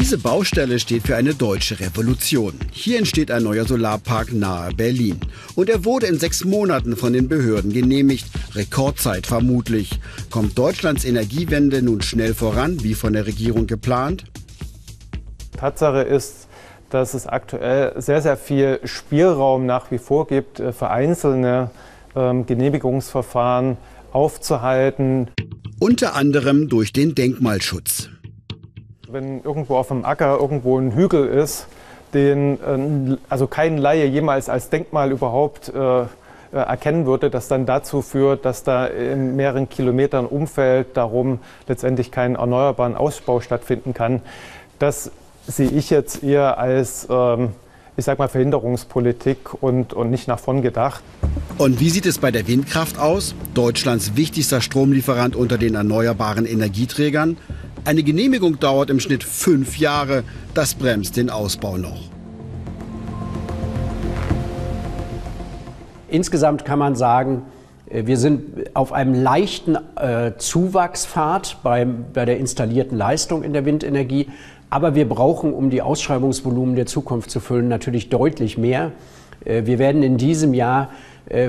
Diese Baustelle steht für eine deutsche Revolution. Hier entsteht ein neuer Solarpark nahe Berlin. Und er wurde in sechs Monaten von den Behörden genehmigt. Rekordzeit vermutlich. Kommt Deutschlands Energiewende nun schnell voran, wie von der Regierung geplant? Tatsache ist, dass es aktuell sehr, sehr viel Spielraum nach wie vor gibt, äh, für einzelne ähm, Genehmigungsverfahren aufzuhalten. Unter anderem durch den Denkmalschutz. Wenn irgendwo auf dem Acker irgendwo ein Hügel ist, den äh, also kein Laie jemals als Denkmal überhaupt äh, äh, erkennen würde, das dann dazu führt, dass da in mehreren Kilometern Umfeld darum letztendlich kein erneuerbaren Ausbau stattfinden kann. Das sehe ich jetzt eher als, ähm, ich sag mal, Verhinderungspolitik und, und nicht nach vorn gedacht. Und wie sieht es bei der Windkraft aus? Deutschlands wichtigster Stromlieferant unter den erneuerbaren Energieträgern. Eine Genehmigung dauert im Schnitt fünf Jahre. Das bremst den Ausbau noch. Insgesamt kann man sagen, äh, wir sind auf einem leichten äh, Zuwachspfad bei, bei der installierten Leistung in der Windenergie. Aber wir brauchen, um die Ausschreibungsvolumen der Zukunft zu füllen, natürlich deutlich mehr. Äh, wir werden in diesem Jahr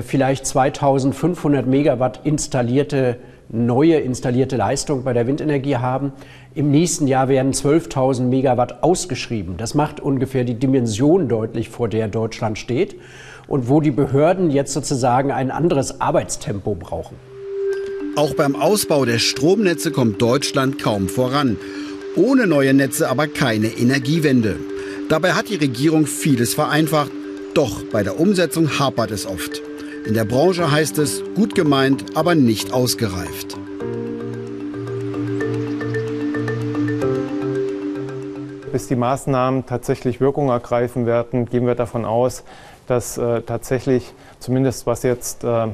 vielleicht 2500 Megawatt installierte neue installierte Leistung bei der Windenergie haben. Im nächsten Jahr werden 12.000 Megawatt ausgeschrieben. Das macht ungefähr die Dimension deutlich, vor der Deutschland steht und wo die Behörden jetzt sozusagen ein anderes Arbeitstempo brauchen. Auch beim Ausbau der Stromnetze kommt Deutschland kaum voran. Ohne neue Netze aber keine Energiewende. Dabei hat die Regierung vieles vereinfacht, doch bei der Umsetzung hapert es oft. In der Branche heißt es gut gemeint, aber nicht ausgereift. Bis die Maßnahmen tatsächlich Wirkung ergreifen werden, gehen wir davon aus, dass äh, tatsächlich, zumindest was jetzt äh,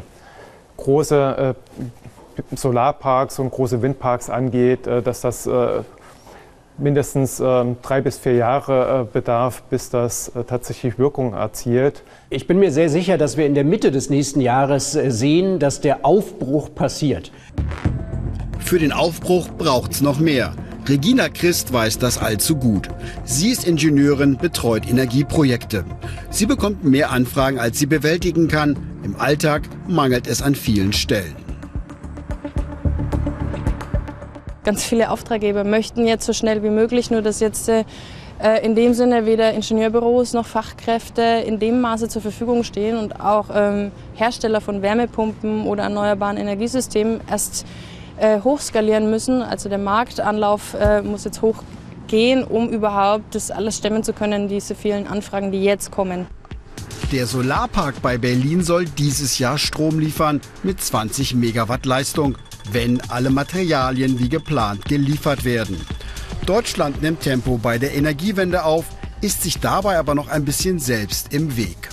große äh, Solarparks und große Windparks angeht, äh, dass das äh, mindestens ähm, drei bis vier Jahre äh, bedarf, bis das äh, tatsächlich Wirkung erzielt. Ich bin mir sehr sicher, dass wir in der Mitte des nächsten Jahres äh, sehen, dass der Aufbruch passiert. Für den Aufbruch braucht es noch mehr. Regina Christ weiß das allzu gut. Sie ist Ingenieurin, betreut Energieprojekte. Sie bekommt mehr Anfragen, als sie bewältigen kann. Im Alltag mangelt es an vielen Stellen. Ganz viele Auftraggeber möchten jetzt so schnell wie möglich, nur dass jetzt äh, in dem Sinne weder Ingenieurbüros noch Fachkräfte in dem Maße zur Verfügung stehen und auch ähm, Hersteller von Wärmepumpen oder erneuerbaren Energiesystemen erst äh, hochskalieren müssen. Also der Marktanlauf äh, muss jetzt hochgehen, um überhaupt das alles stemmen zu können, diese vielen Anfragen, die jetzt kommen. Der Solarpark bei Berlin soll dieses Jahr Strom liefern mit 20 Megawatt Leistung wenn alle Materialien wie geplant geliefert werden. Deutschland nimmt Tempo bei der Energiewende auf, ist sich dabei aber noch ein bisschen selbst im Weg.